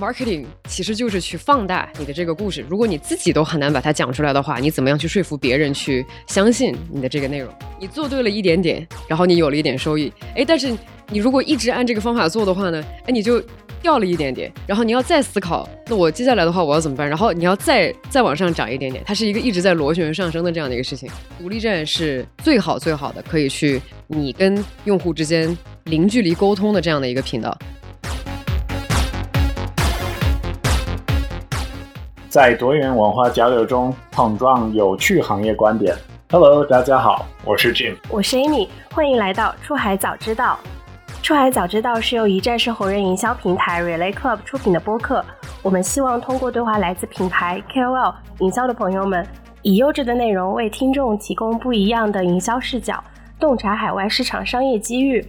marketing 其实就是去放大你的这个故事。如果你自己都很难把它讲出来的话，你怎么样去说服别人去相信你的这个内容？你做对了一点点，然后你有了一点收益，哎，但是你如果一直按这个方法做的话呢，哎，你就掉了一点点，然后你要再思考，那我接下来的话我要怎么办？然后你要再再往上涨一点点，它是一个一直在螺旋上升的这样的一个事情。独立站是最好最好的，可以去你跟用户之间零距离沟通的这样的一个频道。在多元文化交流中碰撞有趣行业观点。Hello，大家好，我是 Jim，我是 Amy，欢迎来到出海早知道。出海早知道是由一站式红人营销平台 Relay Club 出品的播客。我们希望通过对话来自品牌 KOL 营销的朋友们，以优质的内容为听众提供不一样的营销视角，洞察海外市场商业机遇。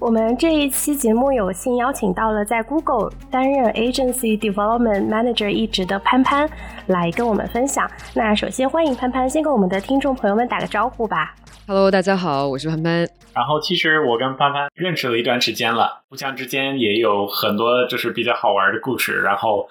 我们这一期节目有幸邀请到了在 Google 担任 Agency Development Manager 一职的潘潘来跟我们分享。那首先欢迎潘潘，先跟我们的听众朋友们打个招呼吧。Hello，大家好，我是潘潘。然后其实我跟潘潘认识了一段时间了，互相之间也有很多就是比较好玩的故事。然后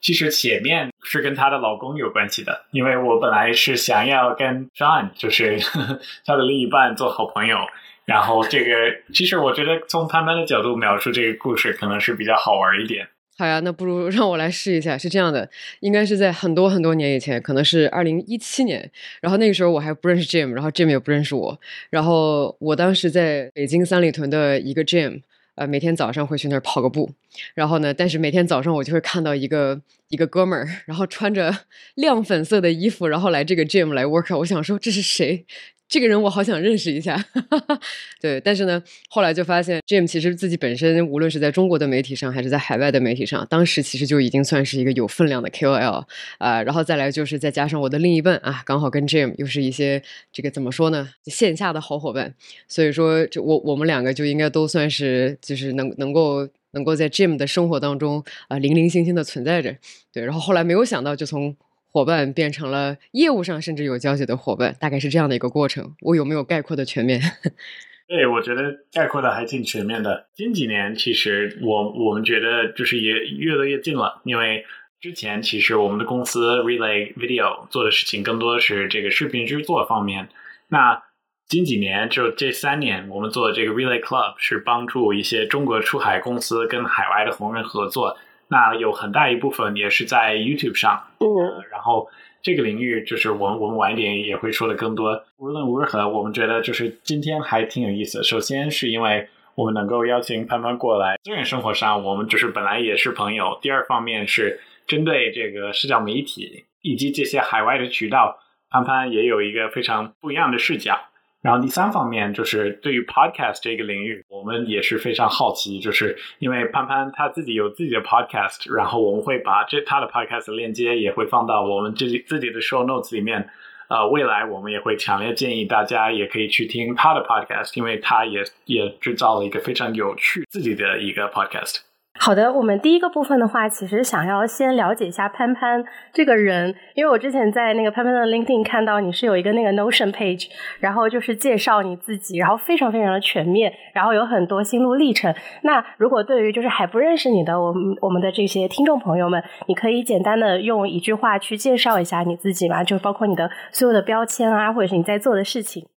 其实前面是跟她的老公有关系的，因为我本来是想要跟 John，就是 她的另一半做好朋友。然后这个，其实我觉得从潘潘的角度描述这个故事，可能是比较好玩一点。好呀，那不如让我来试一下。是这样的，应该是在很多很多年以前，可能是二零一七年。然后那个时候我还不认识 Jim，然后 Jim 也不认识我。然后我当时在北京三里屯的一个 Jim，呃，每天早上会去那儿跑个步。然后呢，但是每天早上我就会看到一个一个哥们儿，然后穿着亮粉色的衣服，然后来这个 Jim 来 work。我想说这是谁？这个人我好想认识一下，对，但是呢，后来就发现 Jim 其实自己本身无论是在中国的媒体上，还是在海外的媒体上，当时其实就已经算是一个有分量的 KOL 啊。然后再来就是再加上我的另一半啊，刚好跟 Jim 又是一些这个怎么说呢，线下的好伙伴，所以说就我我们两个就应该都算是就是能能够能够在 Jim 的生活当中啊零零星星的存在着。对，然后后来没有想到就从。伙伴变成了业务上甚至有交集的伙伴，大概是这样的一个过程。我有没有概括的全面？对，我觉得概括的还挺全面的。近几年其实我我们觉得就是也越来越近了，因为之前其实我们的公司 Relay Video 做的事情更多的是这个视频制作方面。那近几年就这三年，我们做的这个 Relay Club 是帮助一些中国出海公司跟海外的红人合作。那有很大一部分也是在 YouTube 上，嗯，然后这个领域就是我们我们晚一点也会说的更多。无论如何，我们觉得就是今天还挺有意思。首先是因为我们能够邀请潘潘过来，虽然生活上我们就是本来也是朋友。第二方面是针对这个社交媒体以及这些海外的渠道，潘潘也有一个非常不一样的视角。然后第三方面就是对于 podcast 这个领域，我们也是非常好奇，就是因为潘潘他自己有自己的 podcast，然后我们会把这他的 podcast 链接也会放到我们自己自己的 show notes 里面。呃，未来我们也会强烈建议大家也可以去听他的 podcast，因为他也也制造了一个非常有趣自己的一个 podcast。好的，我们第一个部分的话，其实想要先了解一下潘潘这个人，因为我之前在那个潘潘的 LinkedIn 看到你是有一个那个 Notion page，然后就是介绍你自己，然后非常非常的全面，然后有很多心路历程。那如果对于就是还不认识你的我们我们的这些听众朋友们，你可以简单的用一句话去介绍一下你自己吗？就包括你的所有的标签啊，或者是你在做的事情。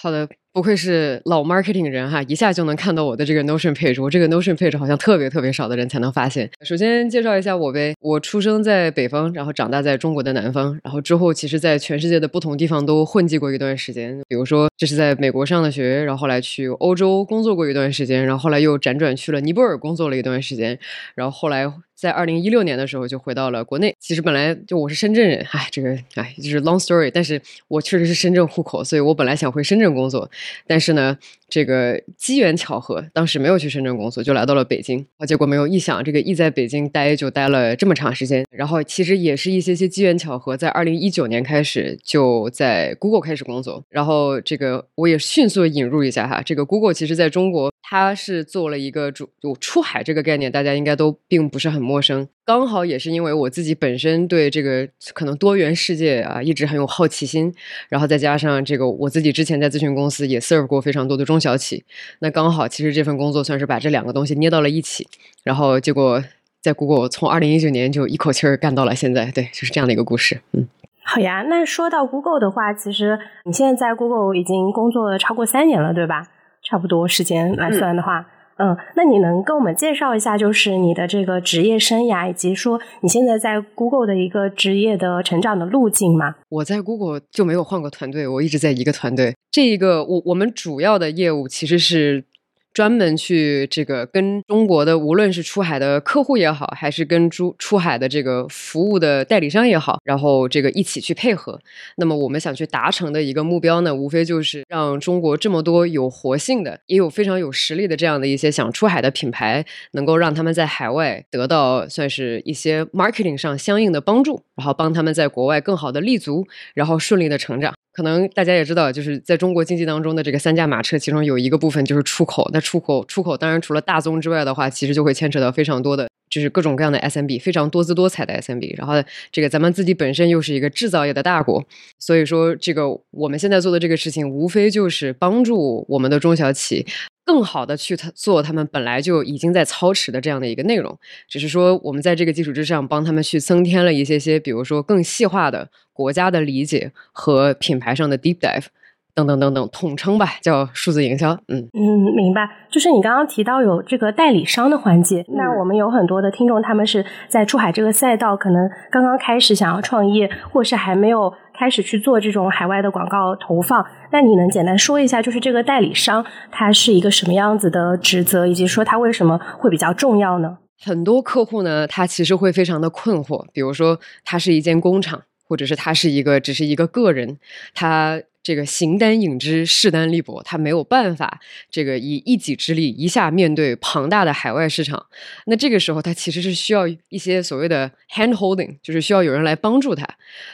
好的。不愧是老 marketing 人哈，一下就能看到我的这个 Notion page。我这个 Notion page 好像特别特别少的人才能发现。首先介绍一下我呗，我出生在北方，然后长大在中国的南方，然后之后其实在全世界的不同地方都混迹过一段时间。比如说这是在美国上的学，然后后来去欧洲工作过一段时间，然后后来又辗转去了尼泊尔工作了一段时间，然后后来。在二零一六年的时候就回到了国内。其实本来就我是深圳人，哎，这个哎就是 long story。但是我确实是深圳户口，所以我本来想回深圳工作，但是呢，这个机缘巧合，当时没有去深圳工作，就来到了北京。啊结果没有意想，这个一在北京待就待了这么长时间。然后其实也是一些些机缘巧合，在二零一九年开始就在 Google 开始工作。然后这个我也迅速引入一下哈，这个 Google 其实在中国它是做了一个主就出海这个概念，大家应该都并不是很。陌生，刚好也是因为我自己本身对这个可能多元世界啊一直很有好奇心，然后再加上这个我自己之前在咨询公司也 serve 过非常多的中小企，那刚好其实这份工作算是把这两个东西捏到了一起，然后结果。在 Google 从二零一九年就一口气儿干到了现在，对，就是这样的一个故事。嗯，好呀。那说到 Google 的话，其实你现在在 Google 已经工作了超过三年了，对吧？差不多时间来算的话。嗯，嗯那你能跟我们介绍一下，就是你的这个职业生涯，以及说你现在在 Google 的一个职业的成长的路径吗？我在 Google 就没有换过团队，我一直在一个团队。这一个，我我们主要的业务其实是。专门去这个跟中国的，无论是出海的客户也好，还是跟出出海的这个服务的代理商也好，然后这个一起去配合。那么我们想去达成的一个目标呢，无非就是让中国这么多有活性的，也有非常有实力的这样的一些想出海的品牌，能够让他们在海外得到算是一些 marketing 上相应的帮助，然后帮他们在国外更好的立足，然后顺利的成长。可能大家也知道，就是在中国经济当中的这个三驾马车，其中有一个部分就是出口。那出口，出口当然除了大宗之外的话，其实就会牵扯到非常多的，就是各种各样的 SMB，非常多姿多彩的 SMB。然后这个咱们自己本身又是一个制造业的大国，所以说这个我们现在做的这个事情，无非就是帮助我们的中小企。更好的去做他们本来就已经在操持的这样的一个内容，只是说我们在这个基础之上帮他们去增添了一些些，比如说更细化的国家的理解和品牌上的 deep dive 等等等等，统称吧，叫数字营销。嗯嗯，明白。就是你刚刚提到有这个代理商的环节，那我们有很多的听众，他们是在出海这个赛道，可能刚刚开始想要创业，或是还没有。开始去做这种海外的广告投放，那你能简单说一下，就是这个代理商他是一个什么样子的职责，以及说他为什么会比较重要呢？很多客户呢，他其实会非常的困惑，比如说他是一间工厂，或者是他是一个只是一个个人，他。这个形单影只，势单力薄，他没有办法，这个以一己之力一下面对庞大的海外市场。那这个时候，他其实是需要一些所谓的 hand holding，就是需要有人来帮助他。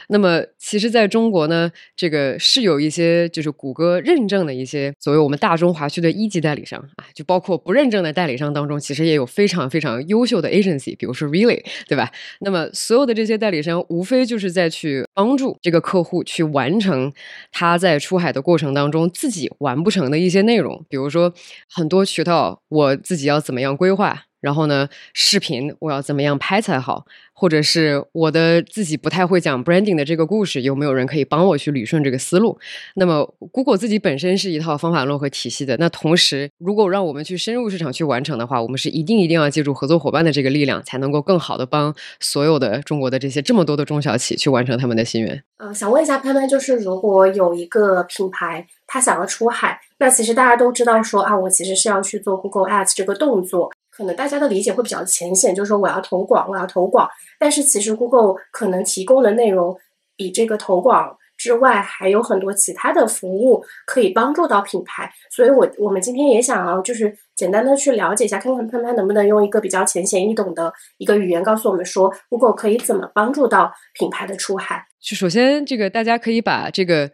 那么，其实在中国呢，这个是有一些就是谷歌认证的一些所谓我们大中华区的一级代理商啊，就包括不认证的代理商当中，其实也有非常非常优秀的 agency，比如说 Really，对吧？那么所有的这些代理商，无非就是在去帮助这个客户去完成他。在出海的过程当中，自己完不成的一些内容，比如说很多渠道，我自己要怎么样规划。然后呢，视频我要怎么样拍才好？或者是我的自己不太会讲 branding 的这个故事，有没有人可以帮我去捋顺这个思路？那么，Google 自己本身是一套方法论和体系的。那同时，如果让我们去深入市场去完成的话，我们是一定一定要借助合作伙伴的这个力量，才能够更好的帮所有的中国的这些这么多的中小企去完成他们的心愿。呃，想问一下潘潘，就是如果有一个品牌，他想要出海，那其实大家都知道说啊，我其实是要去做 Google Ads 这个动作。可能大家的理解会比较浅显，就是说我要投广，我要投广。但是其实 Google 可能提供的内容比这个投广之外，还有很多其他的服务可以帮助到品牌。所以，我我们今天也想要就是简单的去了解一下，看看潘潘能不能用一个比较浅显易懂的一个语言告诉我们说，Google 可以怎么帮助到品牌的出海。就首先，这个大家可以把这个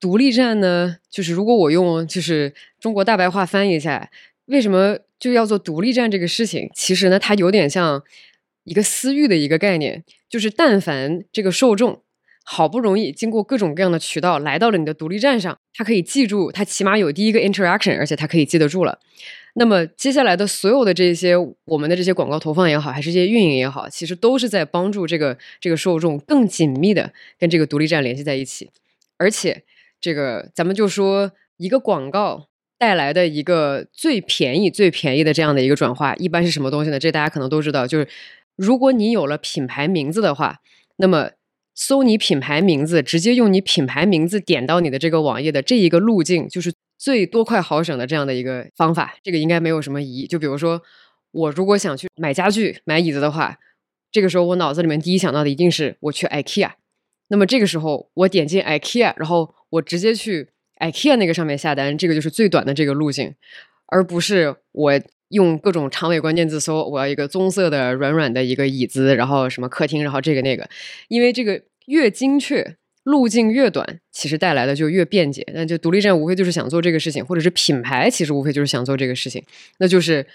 独立站呢，就是如果我用就是中国大白话翻译一下。为什么就要做独立站这个事情？其实呢，它有点像一个私域的一个概念，就是但凡这个受众好不容易经过各种各样的渠道来到了你的独立站上，他可以记住，他起码有第一个 interaction，而且他可以记得住了。那么接下来的所有的这些我们的这些广告投放也好，还是这些运营也好，其实都是在帮助这个这个受众更紧密的跟这个独立站联系在一起。而且这个咱们就说一个广告。带来的一个最便宜、最便宜的这样的一个转化，一般是什么东西呢？这大家可能都知道，就是如果你有了品牌名字的话，那么搜你品牌名字，直接用你品牌名字点到你的这个网页的这一个路径，就是最多快好省的这样的一个方法。这个应该没有什么疑。就比如说，我如果想去买家具、买椅子的话，这个时候我脑子里面第一想到的一定是我去 IKEA。那么这个时候我点进 IKEA，然后我直接去。IKEA 那个上面下单，这个就是最短的这个路径，而不是我用各种长尾关键字搜，我要一个棕色的软软的一个椅子，然后什么客厅，然后这个那个，因为这个越精确，路径越短，其实带来的就越便捷。那就独立站无非就是想做这个事情，或者是品牌其实无非就是想做这个事情，那就是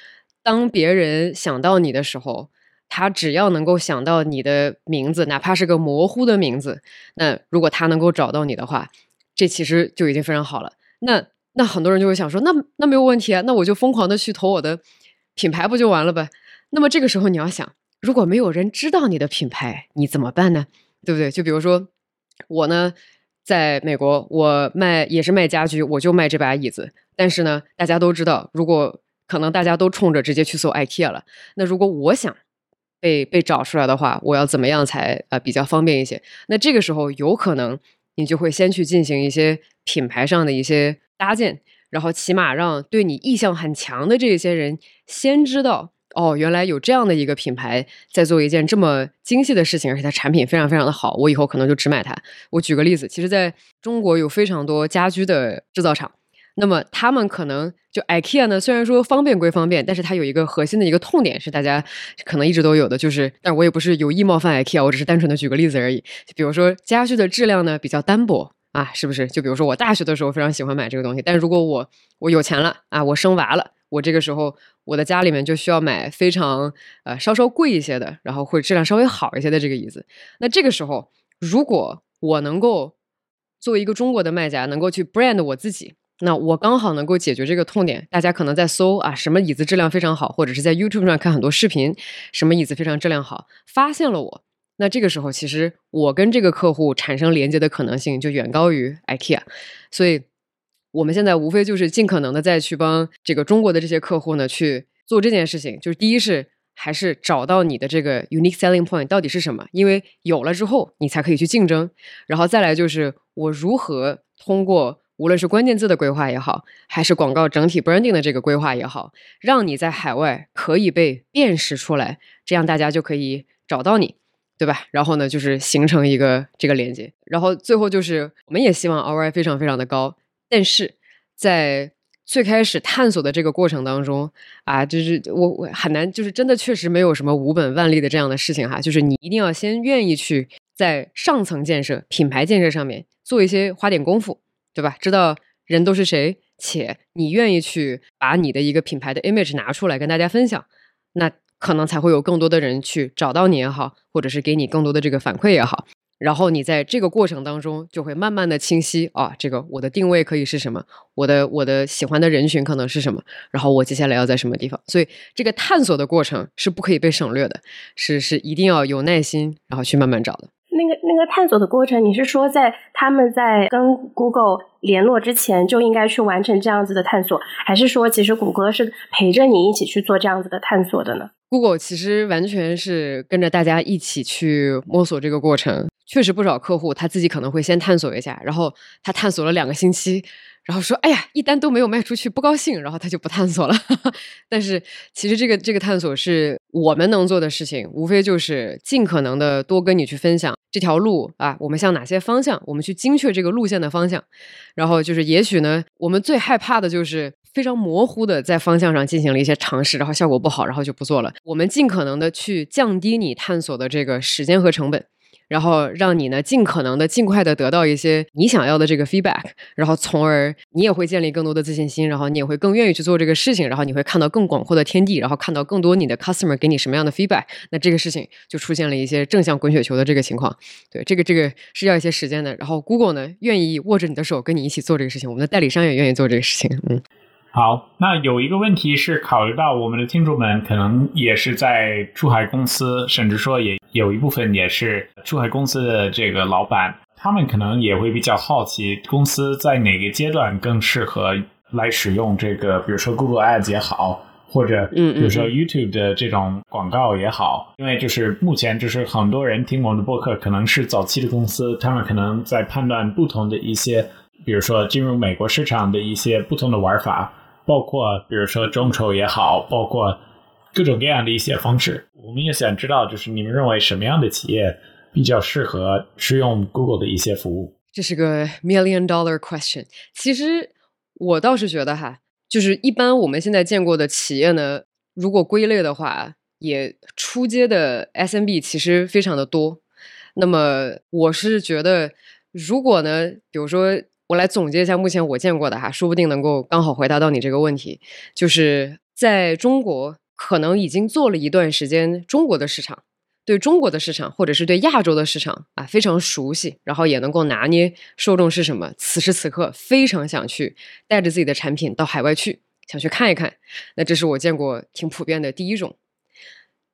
当别人想到你的时候，他只要能够想到你的名字，哪怕是个模糊的名字，那如果他能够找到你的话。这其实就已经非常好了。那那很多人就会想说，那那没有问题啊，那我就疯狂的去投我的品牌不就完了呗？那么这个时候你要想，如果没有人知道你的品牌，你怎么办呢？对不对？就比如说我呢，在美国，我卖也是卖家居，我就卖这把椅子。但是呢，大家都知道，如果可能大家都冲着直接去搜 IKEA 了。那如果我想被被找出来的话，我要怎么样才呃比较方便一些？那这个时候有可能你就会先去进行一些品牌上的一些搭建，然后起码让对你意向很强的这些人先知道。哦，原来有这样的一个品牌在做一件这么精细的事情，而且它产品非常非常的好，我以后可能就只买它。我举个例子，其实在中国有非常多家居的制造厂，那么他们可能就 IKEA 呢，虽然说方便归方便，但是它有一个核心的一个痛点是大家可能一直都有的，就是，但我也不是有意冒犯 IKEA，我只是单纯的举个例子而已。就比如说家具的质量呢比较单薄啊，是不是？就比如说我大学的时候非常喜欢买这个东西，但如果我我有钱了啊，我生娃了。我这个时候，我的家里面就需要买非常呃稍稍贵一些的，然后会质量稍微好一些的这个椅子。那这个时候，如果我能够作为一个中国的卖家，能够去 brand 我自己，那我刚好能够解决这个痛点。大家可能在搜啊，什么椅子质量非常好，或者是在 YouTube 上看很多视频，什么椅子非常质量好，发现了我。那这个时候，其实我跟这个客户产生连接的可能性就远高于 IKEA，所以。我们现在无非就是尽可能的再去帮这个中国的这些客户呢去做这件事情，就是第一是还是找到你的这个 unique selling point 到底是什么，因为有了之后你才可以去竞争，然后再来就是我如何通过无论是关键字的规划也好，还是广告整体 branding 的这个规划也好，让你在海外可以被辨识出来，这样大家就可以找到你，对吧？然后呢，就是形成一个这个连接，然后最后就是我们也希望 ROI 非常非常的高。但是在最开始探索的这个过程当中啊，就是我我很难，就是真的确实没有什么无本万利的这样的事情哈。就是你一定要先愿意去在上层建设、品牌建设上面做一些花点功夫，对吧？知道人都是谁，且你愿意去把你的一个品牌的 image 拿出来跟大家分享，那可能才会有更多的人去找到你也好，或者是给你更多的这个反馈也好。然后你在这个过程当中就会慢慢的清晰啊，这个我的定位可以是什么，我的我的喜欢的人群可能是什么，然后我接下来要在什么地方，所以这个探索的过程是不可以被省略的，是是一定要有耐心，然后去慢慢找的。那个那个探索的过程，你是说在他们在跟 Google 联络之前就应该去完成这样子的探索，还是说其实谷歌是陪着你一起去做这样子的探索的呢？Google 其实完全是跟着大家一起去摸索这个过程。确实不少客户他自己可能会先探索一下，然后他探索了两个星期，然后说：“哎呀，一单都没有卖出去，不高兴。”然后他就不探索了。但是其实这个这个探索是我们能做的事情，无非就是尽可能的多跟你去分享这条路啊，我们向哪些方向，我们去精确这个路线的方向。然后就是也许呢，我们最害怕的就是非常模糊的在方向上进行了一些尝试，然后效果不好，然后就不做了。我们尽可能的去降低你探索的这个时间和成本。然后让你呢尽可能的尽快的得到一些你想要的这个 feedback，然后从而你也会建立更多的自信心，然后你也会更愿意去做这个事情，然后你会看到更广阔的天地，然后看到更多你的 customer 给你什么样的 feedback，那这个事情就出现了一些正向滚雪球的这个情况。对，这个这个是要一些时间的。然后 Google 呢愿意握着你的手跟你一起做这个事情，我们的代理商也愿意做这个事情。嗯。好，那有一个问题是考虑到我们的听众们可能也是在出海公司，甚至说也有一部分也是出海公司的这个老板，他们可能也会比较好奇，公司在哪个阶段更适合来使用这个，比如说 Google Ads 也好，或者比如说 YouTube 的这种广告也好，因为就是目前就是很多人听我们的播客，可能是早期的公司，他们可能在判断不同的一些，比如说进入美国市场的一些不同的玩法。包括比如说众筹也好，包括各种各样的一些方式，我们也想知道，就是你们认为什么样的企业比较适合使用 Google 的一些服务？这是个 million dollar question。其实我倒是觉得哈，就是一般我们现在见过的企业呢，如果归类的话，也出街的 SMB 其实非常的多。那么我是觉得，如果呢，比如说。我来总结一下目前我见过的哈，说不定能够刚好回答到你这个问题。就是在中国，可能已经做了一段时间中国的市场，对中国的市场或者是对亚洲的市场啊非常熟悉，然后也能够拿捏受众是什么。此时此刻非常想去带着自己的产品到海外去，想去看一看。那这是我见过挺普遍的第一种。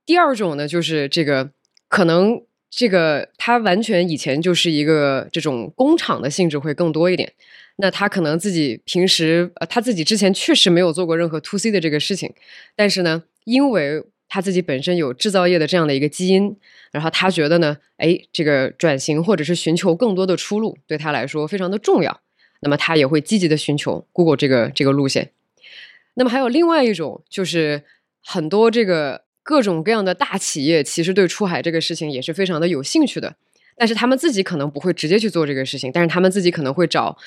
第二种呢，就是这个可能这个他完全以前就是一个这种工厂的性质会更多一点。那他可能自己平时呃他自己之前确实没有做过任何 to C 的这个事情，但是呢，因为他自己本身有制造业的这样的一个基因，然后他觉得呢，哎，这个转型或者是寻求更多的出路对他来说非常的重要。那么他也会积极的寻求 Google 这个这个路线。那么还有另外一种，就是很多这个各种各样的大企业，其实对出海这个事情也是非常的有兴趣的。但是他们自己可能不会直接去做这个事情，但是他们自己可能会找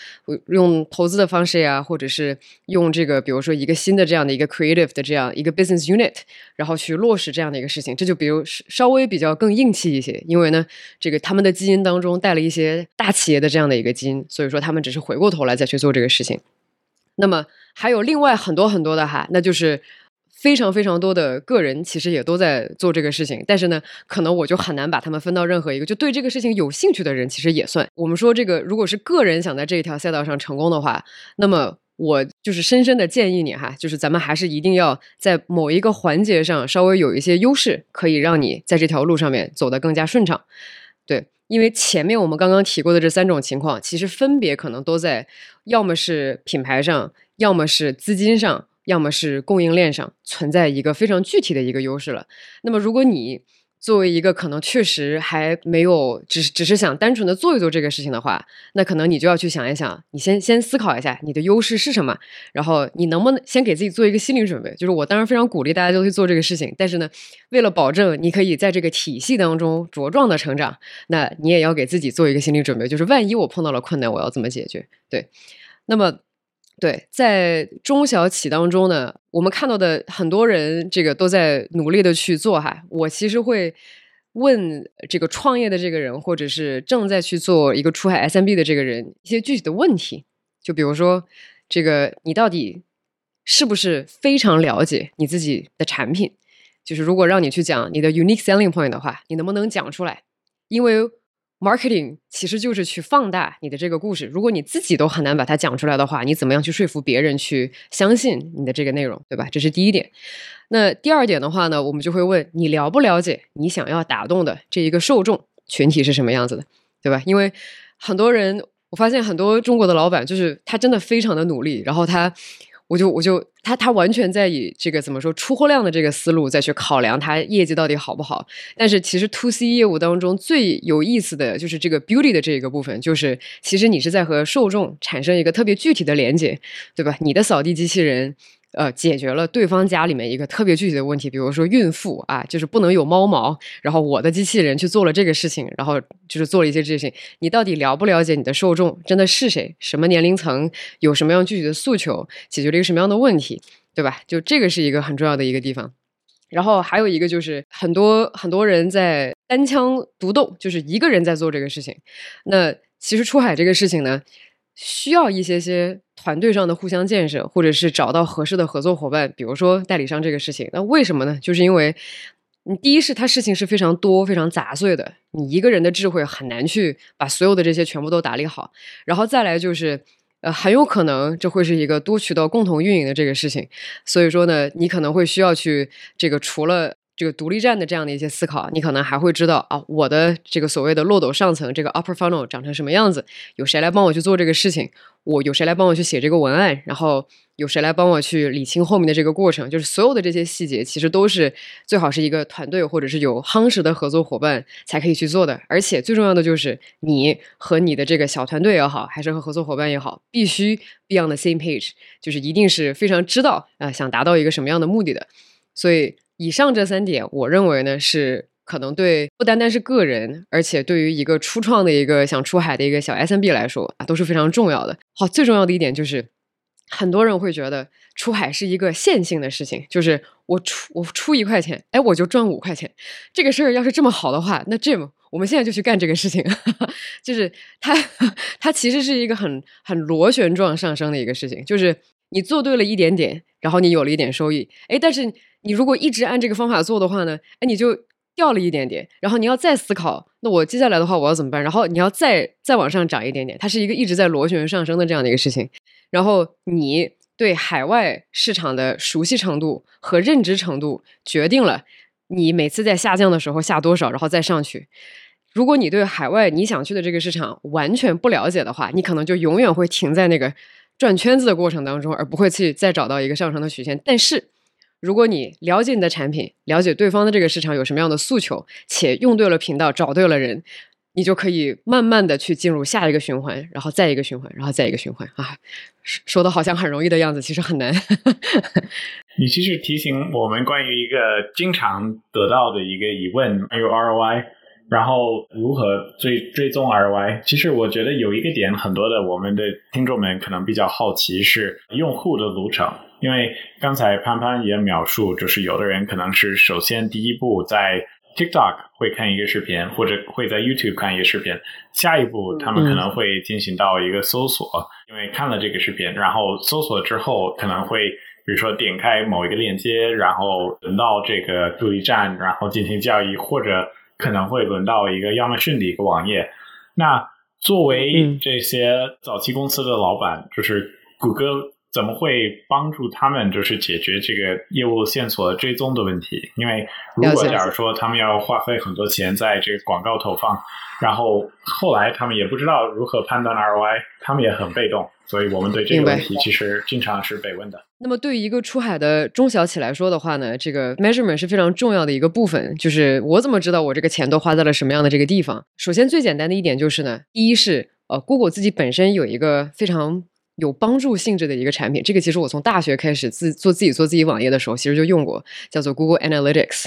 用投资的方式呀，或者是用这个，比如说一个新的这样的一个 creative 的这样一个 business unit，然后去落实这样的一个事情。这就比如稍微比较更硬气一些，因为呢，这个他们的基因当中带了一些大企业的这样的一个基因，所以说他们只是回过头来再去做这个事情。那么还有另外很多很多的哈，那就是。非常非常多的个人其实也都在做这个事情，但是呢，可能我就很难把他们分到任何一个。就对这个事情有兴趣的人，其实也算。我们说这个，如果是个人想在这一条赛道上成功的话，那么我就是深深的建议你哈，就是咱们还是一定要在某一个环节上稍微有一些优势，可以让你在这条路上面走得更加顺畅。对，因为前面我们刚刚提过的这三种情况，其实分别可能都在要么是品牌上，要么是资金上。要么是供应链上存在一个非常具体的一个优势了。那么，如果你作为一个可能确实还没有，只只是想单纯的做一做这个事情的话，那可能你就要去想一想，你先先思考一下你的优势是什么，然后你能不能先给自己做一个心理准备？就是我当然非常鼓励大家都去做这个事情，但是呢，为了保证你可以在这个体系当中茁壮的成长，那你也要给自己做一个心理准备，就是万一我碰到了困难，我要怎么解决？对，那么。对，在中小企当中呢，我们看到的很多人，这个都在努力的去做哈。我其实会问这个创业的这个人，或者是正在去做一个出海 SMB 的这个人一些具体的问题，就比如说，这个你到底是不是非常了解你自己的产品？就是如果让你去讲你的 unique selling point 的话，你能不能讲出来？因为 Marketing 其实就是去放大你的这个故事。如果你自己都很难把它讲出来的话，你怎么样去说服别人去相信你的这个内容，对吧？这是第一点。那第二点的话呢，我们就会问你了不了解你想要打动的这一个受众群体是什么样子的，对吧？因为很多人，我发现很多中国的老板就是他真的非常的努力，然后他。我就我就他他完全在以这个怎么说出货量的这个思路再去考量他业绩到底好不好。但是其实 to C 业务当中最有意思的就是这个 beauty 的这个部分，就是其实你是在和受众产生一个特别具体的连接，对吧？你的扫地机器人。呃，解决了对方家里面一个特别具体的问题，比如说孕妇啊，就是不能有猫毛，然后我的机器人去做了这个事情，然后就是做了一些事情。你到底了不了解你的受众真的是谁？什么年龄层？有什么样具体的诉求？解决了一个什么样的问题？对吧？就这个是一个很重要的一个地方。然后还有一个就是很多很多人在单枪独斗，就是一个人在做这个事情。那其实出海这个事情呢？需要一些些团队上的互相建设，或者是找到合适的合作伙伴，比如说代理商这个事情。那为什么呢？就是因为你第一是它事情是非常多、非常杂碎的，你一个人的智慧很难去把所有的这些全部都打理好。然后再来就是，呃，很有可能这会是一个多渠道共同运营的这个事情。所以说呢，你可能会需要去这个除了。这个独立站的这样的一些思考，你可能还会知道啊，我的这个所谓的漏斗上层，这个 upper funnel 长成什么样子？有谁来帮我去做这个事情？我有谁来帮我去写这个文案？然后有谁来帮我去理清后面的这个过程？就是所有的这些细节，其实都是最好是一个团队或者是有夯实的合作伙伴才可以去做的。而且最重要的就是你和你的这个小团队也好，还是和合作伙伴也好，必须 be on the same page，就是一定是非常知道啊，想达到一个什么样的目的的。所以。以上这三点，我认为呢是可能对不单单是个人，而且对于一个初创的一个想出海的一个小 SMB 来说啊，都是非常重要的。好，最重要的一点就是，很多人会觉得出海是一个线性的事情，就是我出我出一块钱，哎，我就赚五块钱。这个事儿要是这么好的话，那 Jim，我们现在就去干这个事情。就是它，它其实是一个很很螺旋状上升的一个事情，就是你做对了一点点，然后你有了一点收益，哎，但是。你如果一直按这个方法做的话呢，哎，你就掉了一点点，然后你要再思考，那我接下来的话我要怎么办？然后你要再再往上涨一点点，它是一个一直在螺旋上升的这样的一个事情。然后你对海外市场的熟悉程度和认知程度，决定了你每次在下降的时候下多少，然后再上去。如果你对海外你想去的这个市场完全不了解的话，你可能就永远会停在那个转圈子的过程当中，而不会去再找到一个上升的曲线。但是，如果你了解你的产品，了解对方的这个市场有什么样的诉求，且用对了频道，找对了人，你就可以慢慢的去进入下一个循环，然后再一个循环，然后再一个循环啊。说的好像很容易的样子，其实很难。你其实提醒我们关于一个经常得到的一个疑问，还有 ROI。然后如何追追踪 ROI？其实我觉得有一个点，很多的我们的听众们可能比较好奇是用户的路程，因为刚才潘潘也描述，就是有的人可能是首先第一步在 TikTok 会看一个视频，或者会在 YouTube 看一个视频，下一步他们可能会进行到一个搜索，因为看了这个视频，然后搜索之后可能会比如说点开某一个链接，然后轮到这个助力站，然后进行交易，或者。可能会轮到一个亚马逊的一个网页。那作为这些早期公司的老板，就是谷歌怎么会帮助他们，就是解决这个业务线索追踪的问题？因为如果假如说他们要花费很多钱在这个广告投放，然后后来他们也不知道如何判断 ROI，他们也很被动。所以我们对这个问题其实经常是被问的。那么对于一个出海的中小企来说的话呢，这个 measurement 是非常重要的一个部分。就是我怎么知道我这个钱都花在了什么样的这个地方？首先最简单的一点就是呢，第一是呃，Google 自己本身有一个非常有帮助性质的一个产品。这个其实我从大学开始自做自己做自己网页的时候，其实就用过，叫做 Google Analytics。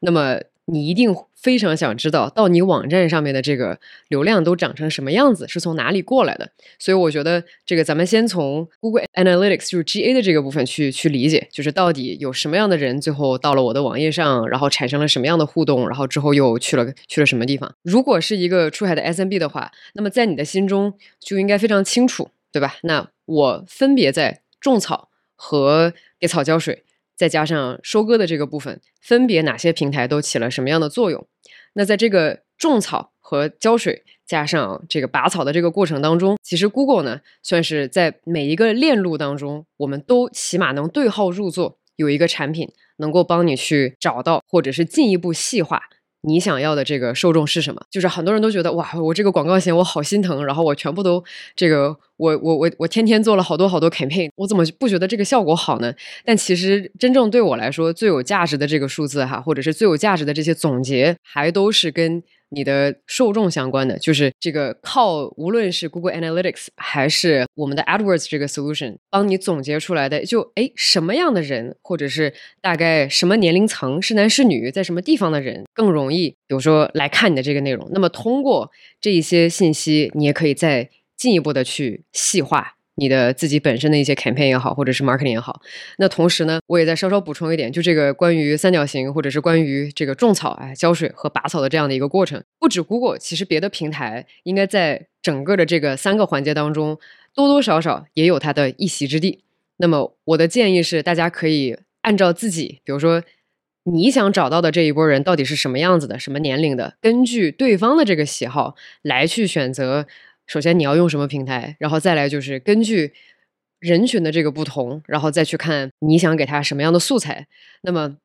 那么你一定非常想知道，到你网站上面的这个流量都长成什么样子，是从哪里过来的？所以我觉得，这个咱们先从 Google Analytics 就是 GA 的这个部分去去理解，就是到底有什么样的人最后到了我的网页上，然后产生了什么样的互动，然后之后又去了去了什么地方？如果是一个出海的 SMB 的话，那么在你的心中就应该非常清楚，对吧？那我分别在种草和给草浇水。再加上收割的这个部分，分别哪些平台都起了什么样的作用？那在这个种草和浇水，加上这个拔草的这个过程当中，其实 Google 呢，算是在每一个链路当中，我们都起码能对号入座，有一个产品能够帮你去找到，或者是进一步细化。你想要的这个受众是什么？就是很多人都觉得哇，我这个广告型我好心疼，然后我全部都这个，我我我我天天做了好多好多 campaign，我怎么不觉得这个效果好呢？但其实真正对我来说最有价值的这个数字哈，或者是最有价值的这些总结，还都是跟。你的受众相关的，就是这个靠无论是 Google Analytics 还是我们的 AdWords 这个 solution 帮你总结出来的，就哎什么样的人，或者是大概什么年龄层，是男是女，在什么地方的人更容易，比如说来看你的这个内容。那么通过这一些信息，你也可以再进一步的去细化。你的自己本身的一些 campaign 也好，或者是 marketing 也好，那同时呢，我也再稍稍补充一点，就这个关于三角形，或者是关于这个种草、哎浇水和拔草的这样的一个过程，不止 Google，其实别的平台应该在整个的这个三个环节当中，多多少少也有它的一席之地。那么我的建议是，大家可以按照自己，比如说你想找到的这一波人到底是什么样子的，什么年龄的，根据对方的这个喜好来去选择。首先你要用什么平台，然后再来就是根据人群的这个不同，然后再去看你想给他什么样的素材。那么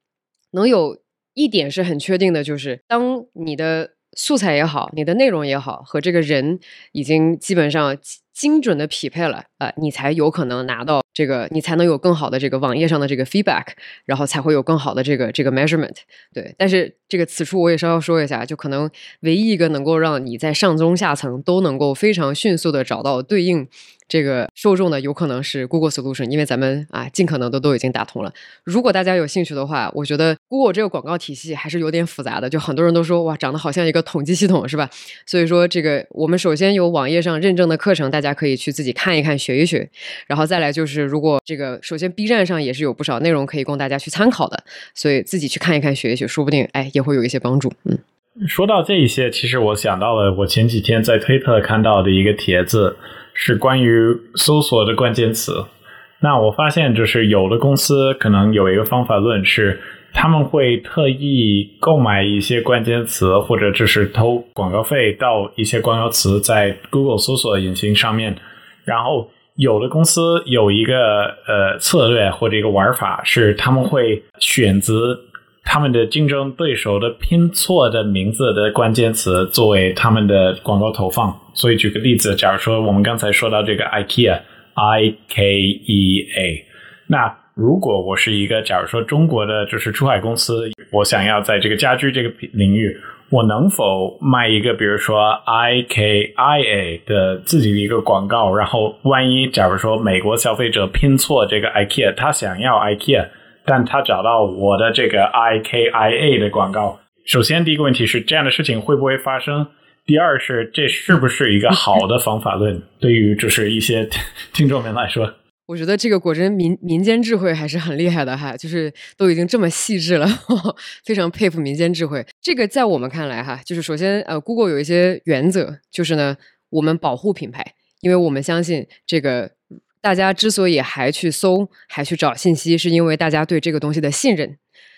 能有一点是很确定的，就是当你的素材也好，你的内容也好，和这个人已经基本上精准的匹配了呃，你才有可能拿到这个，你才能有更好的这个网页上的这个 feedback，然后才会有更好的这个这个 measurement。对，但是。这个此处我也稍稍说一下，就可能唯一一个能够让你在上中下层都能够非常迅速的找到对应这个受众的，有可能是 Google Solution，因为咱们啊尽可能的都已经打通了。如果大家有兴趣的话，我觉得 Google 这个广告体系还是有点复杂的，就很多人都说哇，长得好像一个统计系统是吧？所以说这个我们首先有网页上认证的课程，大家可以去自己看一看学一学，然后再来就是如果这个首先 B 站上也是有不少内容可以供大家去参考的，所以自己去看一看学一学，说不定哎。也会有一些帮助。嗯，说到这一些，其实我想到了我前几天在推特看到的一个帖子，是关于搜索的关键词。那我发现，就是有的公司可能有一个方法论是，他们会特意购买一些关键词，或者就是偷广告费到一些广告词在 Google 搜索引擎上面。然后有的公司有一个呃策略或者一个玩法是，他们会选择。他们的竞争对手的拼错的名字的关键词作为他们的广告投放。所以举个例子，假如说我们刚才说到这个 IKEA，I K E A，那如果我是一个假如说中国的就是出海公司，我想要在这个家居这个领域。我能否卖一个，比如说 I K I A 的自己的一个广告？然后，万一假如说美国消费者拼错这个 IKEA，他想要 IKEA，但他找到我的这个 I K I A 的广告。首先，第一个问题是这样的事情会不会发生？第二是这是不是一个好的方法论？对于就是一些听众们来说。我觉得这个果真民民间智慧还是很厉害的哈，就是都已经这么细致了，非常佩服民间智慧。这个在我们看来哈，就是首先呃，Google 有一些原则，就是呢，我们保护品牌，因为我们相信这个大家之所以还去搜、还去找信息，是因为大家对这个东西的信任，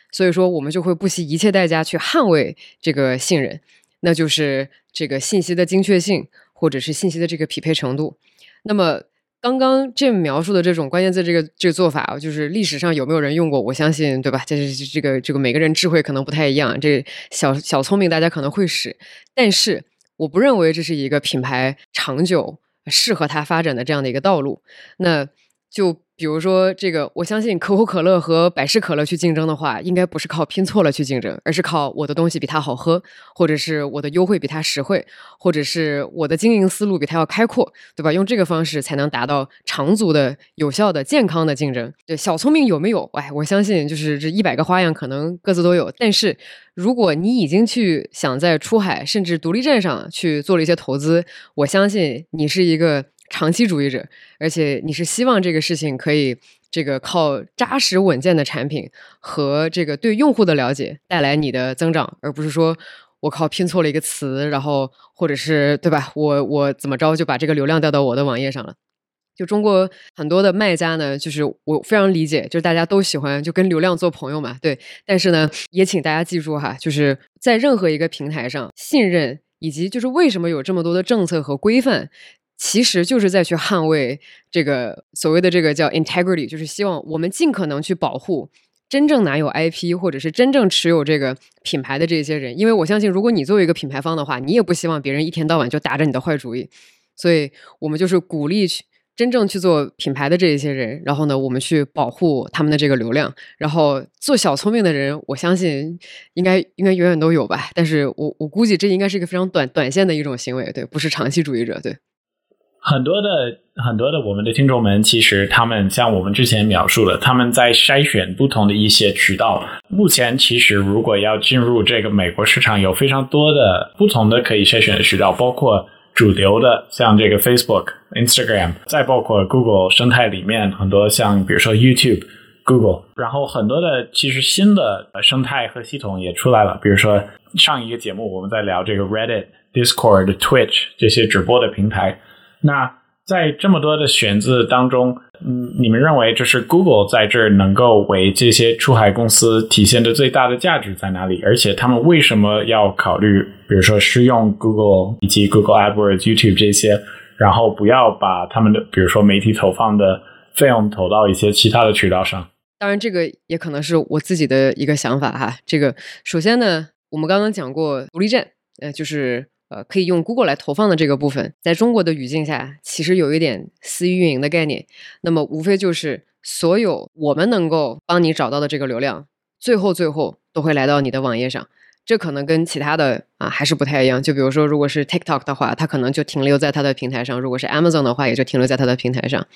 所以说我们就会不惜一切代价去捍卫这个信任，那就是这个信息的精确性，或者是信息的这个匹配程度。那么刚刚 Jim 描述的这种关键字，这个这个做法，就是历史上有没有人用过？我相信，对吧？这这这个这个每个人智慧可能不太一样，这小小聪明大家可能会使，但是我不认为这是一个品牌长久适合它发展的这样的一个道路。那就。比如说，这个我相信可口可乐和百事可乐去竞争的话，应该不是靠拼错了去竞争，而是靠我的东西比它好喝，或者是我的优惠比它实惠，或者是我的经营思路比它要开阔，对吧？用这个方式才能达到长足的、有效的、健康的竞争。对，小聪明有没有？哎，我相信就是这一百个花样可能各自都有。但是如果你已经去想在出海甚至独立站上去做了一些投资，我相信你是一个。长期主义者，而且你是希望这个事情可以这个靠扎实稳健的产品和这个对用户的了解带来你的增长，而不是说我靠拼错了一个词，然后或者是对吧？我我怎么着就把这个流量调到我的网页上了？就中国很多的卖家呢，就是我非常理解，就是大家都喜欢就跟流量做朋友嘛，对。但是呢，也请大家记住哈，就是在任何一个平台上，信任以及就是为什么有这么多的政策和规范。其实就是在去捍卫这个所谓的这个叫 integrity，就是希望我们尽可能去保护真正拿有 IP 或者是真正持有这个品牌的这些人，因为我相信，如果你作为一个品牌方的话，你也不希望别人一天到晚就打着你的坏主意，所以我们就是鼓励去真正去做品牌的这一些人，然后呢，我们去保护他们的这个流量，然后做小聪明的人，我相信应该应该永远都有吧，但是我我估计这应该是一个非常短短线的一种行为，对，不是长期主义者，对。很多的很多的我们的听众们，其实他们像我们之前描述的，他们在筛选不同的一些渠道。目前其实如果要进入这个美国市场，有非常多的不同的可以筛选的渠道，包括主流的像这个 Facebook、Instagram，再包括 Google 生态里面很多像比如说 YouTube、Google，然后很多的其实新的生态和系统也出来了，比如说上一个节目我们在聊这个 Reddit、Discord、Twitch 这些直播的平台。那在这么多的选字当中，嗯，你们认为就是 Google 在这儿能够为这些出海公司体现的最大的价值在哪里？而且他们为什么要考虑，比如说试用 Google 以及 Google AdWords、YouTube 这些，然后不要把他们的，比如说媒体投放的费用投到一些其他的渠道上？当然，这个也可能是我自己的一个想法哈。这个首先呢，我们刚刚讲过独立站，呃，就是。呃，可以用 Google 来投放的这个部分，在中国的语境下，其实有一点私域运营的概念。那么，无非就是所有我们能够帮你找到的这个流量，最后最后都会来到你的网页上。这可能跟其他的啊还是不太一样。就比如说，如果是 TikTok 的话，它可能就停留在它的平台上；如果是 Amazon 的话，也就停留在它的平台上。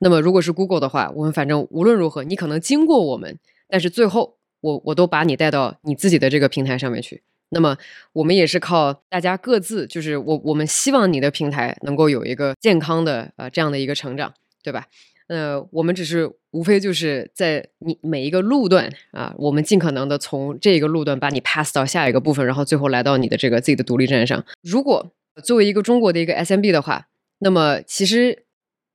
那么，如果是 Google 的话，我们反正无论如何，你可能经过我们，但是最后我我都把你带到你自己的这个平台上面去。那么我们也是靠大家各自，就是我我们希望你的平台能够有一个健康的呃这样的一个成长，对吧？呃，我们只是无非就是在你每一个路段啊，我们尽可能的从这个路段把你 pass 到下一个部分，然后最后来到你的这个自己的独立站上。如果作为一个中国的一个 SMB 的话，那么其实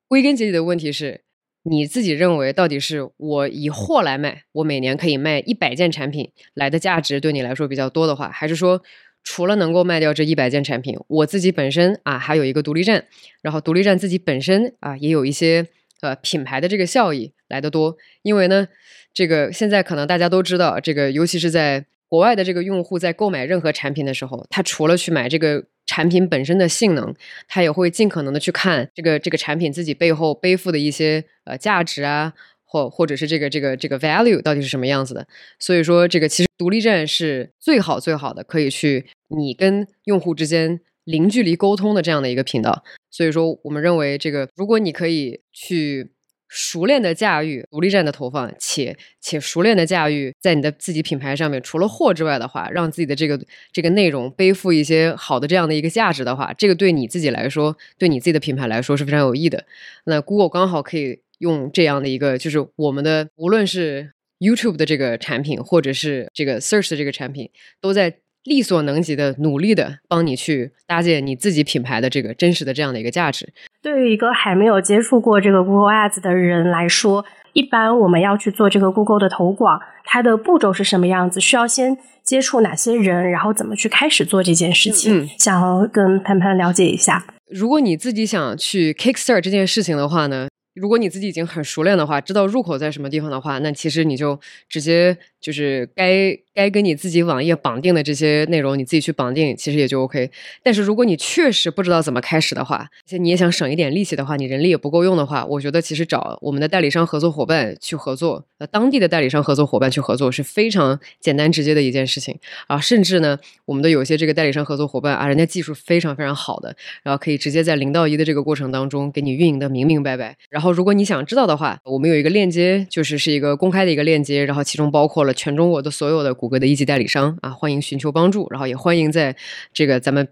归根结底的问题是。你自己认为，到底是我以货来卖，我每年可以卖一百件产品来的价值对你来说比较多的话，还是说，除了能够卖掉这一百件产品，我自己本身啊还有一个独立站，然后独立站自己本身啊也有一些呃品牌的这个效益来的多？因为呢，这个现在可能大家都知道，这个尤其是在国外的这个用户在购买任何产品的时候，他除了去买这个产品本身的性能，他也会尽可能的去看这个这个产品自己背后背负的一些呃价值啊，或或者是这个这个这个 value 到底是什么样子的。所以说，这个其实独立站是最好最好的，可以去你跟用户之间零距离沟通的这样的一个频道。所以说，我们认为这个，如果你可以去。熟练的驾驭独立站的投放，且且熟练的驾驭在你的自己品牌上面，除了货之外的话，让自己的这个这个内容背负一些好的这样的一个价值的话，这个对你自己来说，对你自己的品牌来说是非常有益的。那 Google 刚好可以用这样的一个，就是我们的无论是 YouTube 的这个产品，或者是这个 Search 的这个产品，都在。力所能及的努力的帮你去搭建你自己品牌的这个真实的这样的一个价值。对于一个还没有接触过这个 Google Ads 的人来说，一般我们要去做这个 Google 的投广，它的步骤是什么样子？需要先接触哪些人？然后怎么去开始做这件事情？想要跟潘潘了解一下。如果你自己想去 Kickstart 这件事情的话呢？如果你自己已经很熟练的话，知道入口在什么地方的话，那其实你就直接就是该该跟你自己网页绑定的这些内容，你自己去绑定，其实也就 OK。但是如果你确实不知道怎么开始的话，而且你也想省一点力气的话，你人力也不够用的话，我觉得其实找我们的代理商合作伙伴去合作，呃，当地的代理商合作伙伴去合作是非常简单直接的一件事情啊。甚至呢，我们的有些这个代理商合作伙伴啊，人家技术非常非常好的，然后可以直接在零到一的这个过程当中给你运营的明明白白，然后。如果你想知道的话，我们有一个链接，就是是一个公开的一个链接，然后其中包括了全中国的所有的谷歌的一级代理商啊，欢迎寻求帮助，然后也欢迎在这个咱们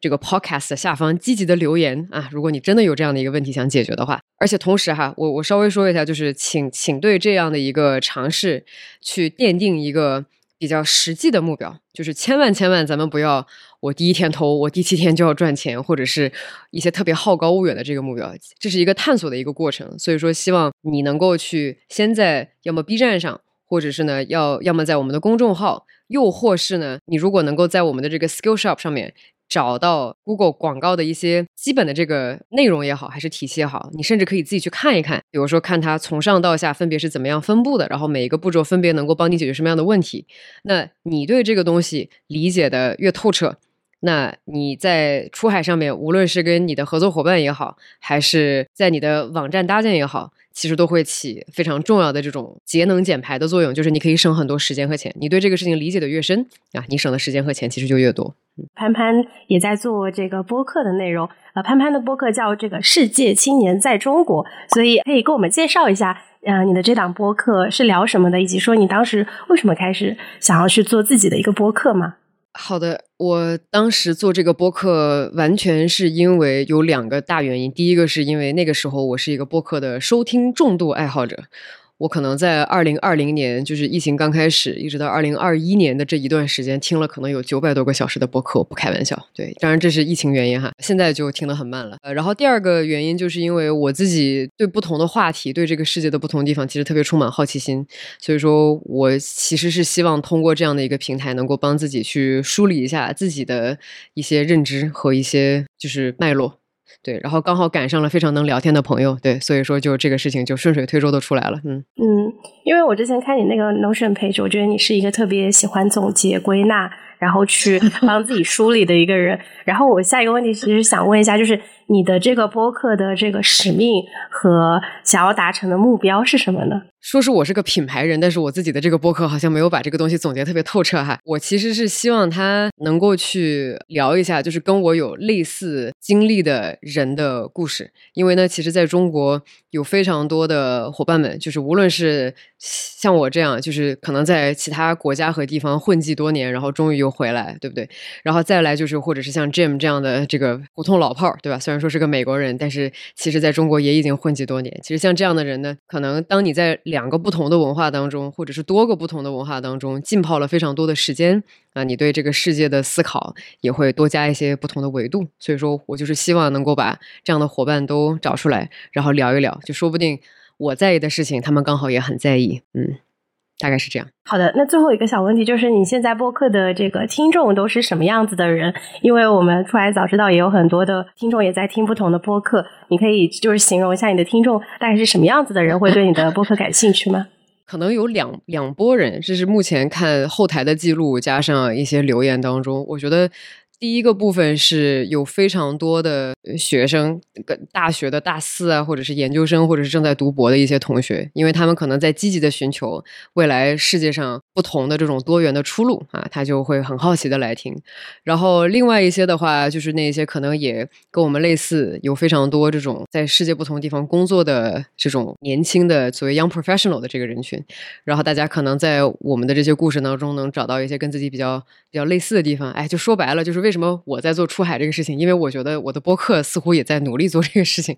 这个 podcast 下方积极的留言啊，如果你真的有这样的一个问题想解决的话，而且同时哈，我我稍微说一下，就是请请对这样的一个尝试去奠定一个。比较实际的目标，就是千万千万，咱们不要我第一天投，我第七天就要赚钱，或者是一些特别好高骛远的这个目标。这是一个探索的一个过程，所以说希望你能够去先在要么 B 站上，或者是呢要要么在我们的公众号，又或是呢你如果能够在我们的这个 Skill Shop 上面。找到 Google 广告的一些基本的这个内容也好，还是体系也好，你甚至可以自己去看一看。比如说，看它从上到下分别是怎么样分布的，然后每一个步骤分别能够帮你解决什么样的问题。那你对这个东西理解的越透彻，那你在出海上面，无论是跟你的合作伙伴也好，还是在你的网站搭建也好。其实都会起非常重要的这种节能减排的作用，就是你可以省很多时间和钱。你对这个事情理解的越深啊，你省的时间和钱其实就越多。潘潘也在做这个播客的内容，呃，潘潘的播客叫这个世界青年在中国，所以可以给我们介绍一下，呃，你的这档播客是聊什么的，以及说你当时为什么开始想要去做自己的一个播客吗？好的，我当时做这个播客完全是因为有两个大原因。第一个是因为那个时候我是一个播客的收听重度爱好者。我可能在二零二零年，就是疫情刚开始，一直到二零二一年的这一段时间，听了可能有九百多个小时的播客，我不开玩笑。对，当然这是疫情原因哈，现在就听得很慢了。呃，然后第二个原因就是因为我自己对不同的话题，对这个世界的不同地方，其实特别充满好奇心，所以说我其实是希望通过这样的一个平台，能够帮自己去梳理一下自己的一些认知和一些就是脉络。对，然后刚好赶上了非常能聊天的朋友，对，所以说就这个事情就顺水推舟的出来了，嗯。嗯，因为我之前看你那个 Notion page，我觉得你是一个特别喜欢总结归纳，然后去帮自己梳理的一个人。然后我下一个问题其实想问一下，就是你的这个播客的这个使命和想要达成的目标是什么呢？说是我是个品牌人，但是我自己的这个播客好像没有把这个东西总结特别透彻哈。我其实是希望他能够去聊一下，就是跟我有类似经历的人的故事。因为呢，其实在中国有非常多的伙伴们，就是无论是像我这样，就是可能在其他国家和地方混迹多年，然后终于有回来，对不对？然后再来就是，或者是像 Jim 这样的这个胡同老炮儿，对吧？虽然说是个美国人，但是其实在中国也已经混迹多年。其实像这样的人呢，可能当你在两个不同的文化当中，或者是多个不同的文化当中浸泡了非常多的时间啊，你对这个世界的思考也会多加一些不同的维度。所以说我就是希望能够把这样的伙伴都找出来，然后聊一聊，就说不定我在意的事情，他们刚好也很在意。嗯，大概是这样。好的，那最后一个小问题就是，你现在播客的这个听众都是什么样子的人？因为我们出来早知道也有很多的听众也在听不同的播客，你可以就是形容一下你的听众大概是什么样子的人，会对你的播客感兴趣吗？可能有两两拨人，这是目前看后台的记录加上一些留言当中，我觉得。第一个部分是有非常多的学生，跟大学的大四啊，或者是研究生，或者是正在读博的一些同学，因为他们可能在积极的寻求未来世界上不同的这种多元的出路啊，他就会很好奇的来听。然后另外一些的话，就是那些可能也跟我们类似，有非常多这种在世界不同地方工作的这种年轻的所谓 young professional 的这个人群。然后大家可能在我们的这些故事当中，能找到一些跟自己比较比较类似的地方。哎，就说白了，就是为。为什么我在做出海这个事情？因为我觉得我的播客似乎也在努力做这个事情。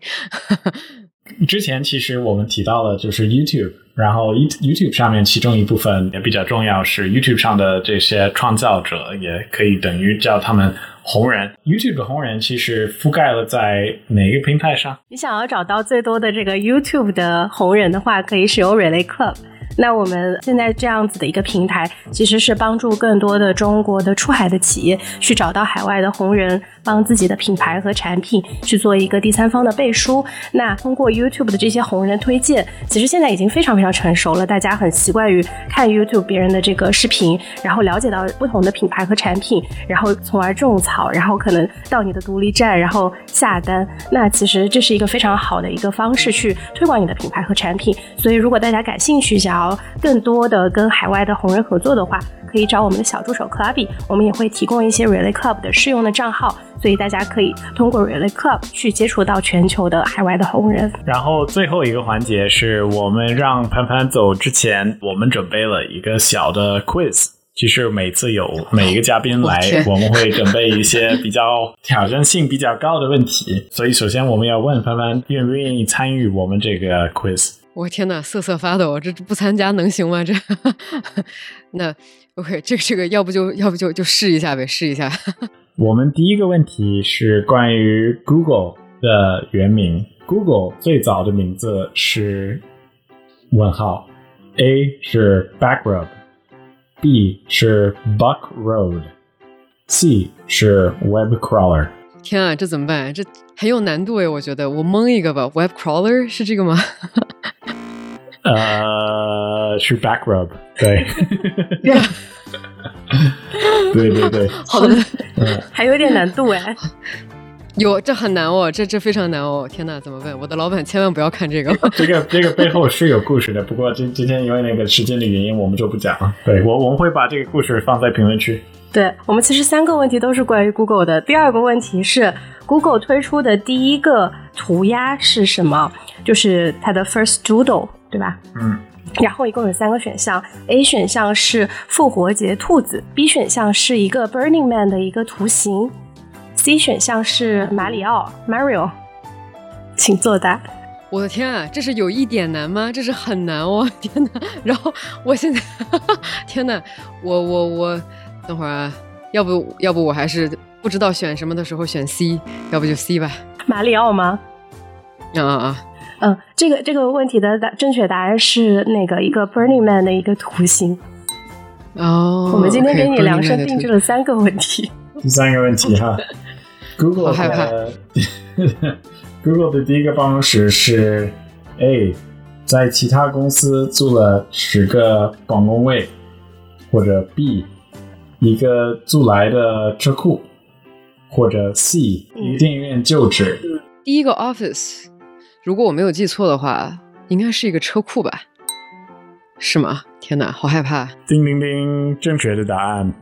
之前其实我们提到了就是 YouTube，然后 YouTube 上面其中一部分也比较重要，是 YouTube 上的这些创造者，也可以等于叫他们红人。YouTube 的红人其实覆盖了在哪个平台上？你想要找到最多的这个 YouTube 的红人的话，可以使用 Relay Club。那我们现在这样子的一个平台，其实是帮助更多的中国的出海的企业去找到海外的红人，帮自己的品牌和产品去做一个第三方的背书。那通过 YouTube 的这些红人推荐，其实现在已经非常非常成熟了。大家很习惯于看 YouTube 别人的这个视频，然后了解到不同的品牌和产品，然后从而种草，然后可能到你的独立站，然后下单。那其实这是一个非常好的一个方式去推广你的品牌和产品。所以如果大家感兴趣，想要更多的跟海外的红人合作的话，可以找我们的小助手 Clubby，我们也会提供一些 Relay Club 的试用的账号，所以大家可以通过 Relay Club 去接触到全球的海外的红人。然后最后一个环节是我们让潘潘走之前，我们准备了一个小的 quiz。其实每次有每一个嘉宾来，我们会准备一些比较挑战性比较高的问题。所以首先我们要问潘潘愿不愿意参与我们这个 quiz。我天呐，瑟瑟发抖，这不参加能行吗？这 那 OK，这个这个，要不就要不就就试一下呗，试一下。我们第一个问题是关于 Google 的原名，Google 最早的名字是问号，A 是 Backrub，B 是 Buck Road，C 是 Web Crawler。天啊，这怎么办？这很有难度哎，我觉得我蒙一个吧。Web Crawler 是这个吗？呃，是 back rub，对，对对对，好的，还有点难度哎，有这很难哦，这这非常难哦，天哪，怎么办？我的老板千万不要看这个，这个这个背后是有故事的，不过今今天因为那个时间的原因，我们就不讲了。对我我们会把这个故事放在评论区。对我们其实三个问题都是关于 Google 的，第二个问题是 Google 推出的第一个涂鸦是什么？就是它的 First Doodle。对吧？嗯，然后一共有三个选项，A 选项是复活节兔子，B 选项是一个 Burning Man 的一个图形，C 选项是马里奥 Mario，请作答。我的天啊，这是有一点难吗？这是很难哦，天哪！然后我现在，天哪，我我我，等会儿啊，要不要不我还是不知道选什么的时候选 C，要不就 C 吧。马里奥吗？啊啊啊！嗯，这个这个问题的答正确答案是那个一个 Burning Man 的一个图形。哦，我们今天给你量身定制了三个问题。第三个问题哈，Google 的 Google 的第一个办公室是 A，在其他公司租了十个办公位，或者 B，一个租来的车库，或者 C，一个电影院旧址。第一个 Office。如果我没有记错的话，应该是一个车库吧？是吗？天哪，好害怕！叮铃铃，正确的答案。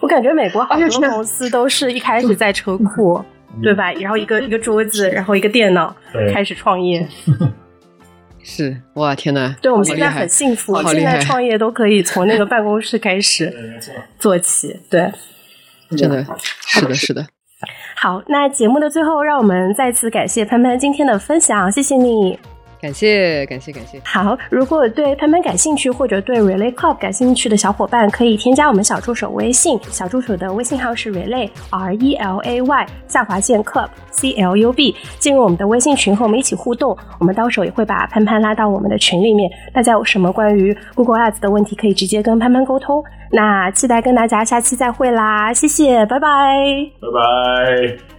我感觉美国好多公司都是一开始在车库，对吧？然后一个一个桌子，然后一个电脑，开始创业。是哇，天哪！对我们现在很幸福，现在创业都可以从那个办公室开始 做起。对，真的是的，是的。好，那节目的最后，让我们再次感谢潘潘今天的分享，谢谢你。感谢感谢感谢。好，如果对潘潘感兴趣或者对 Relay Club 感兴趣的小伙伴，可以添加我们小助手微信，小助手的微信号是 Relay R E L A Y 下划线 Club C L U B，进入我们的微信群和我们一起互动。我们到时候也会把潘潘拉到我们的群里面，大家有什么关于 Google Ads 的问题，可以直接跟潘潘沟通。那期待跟大家下期再会啦，谢谢，拜拜，拜拜。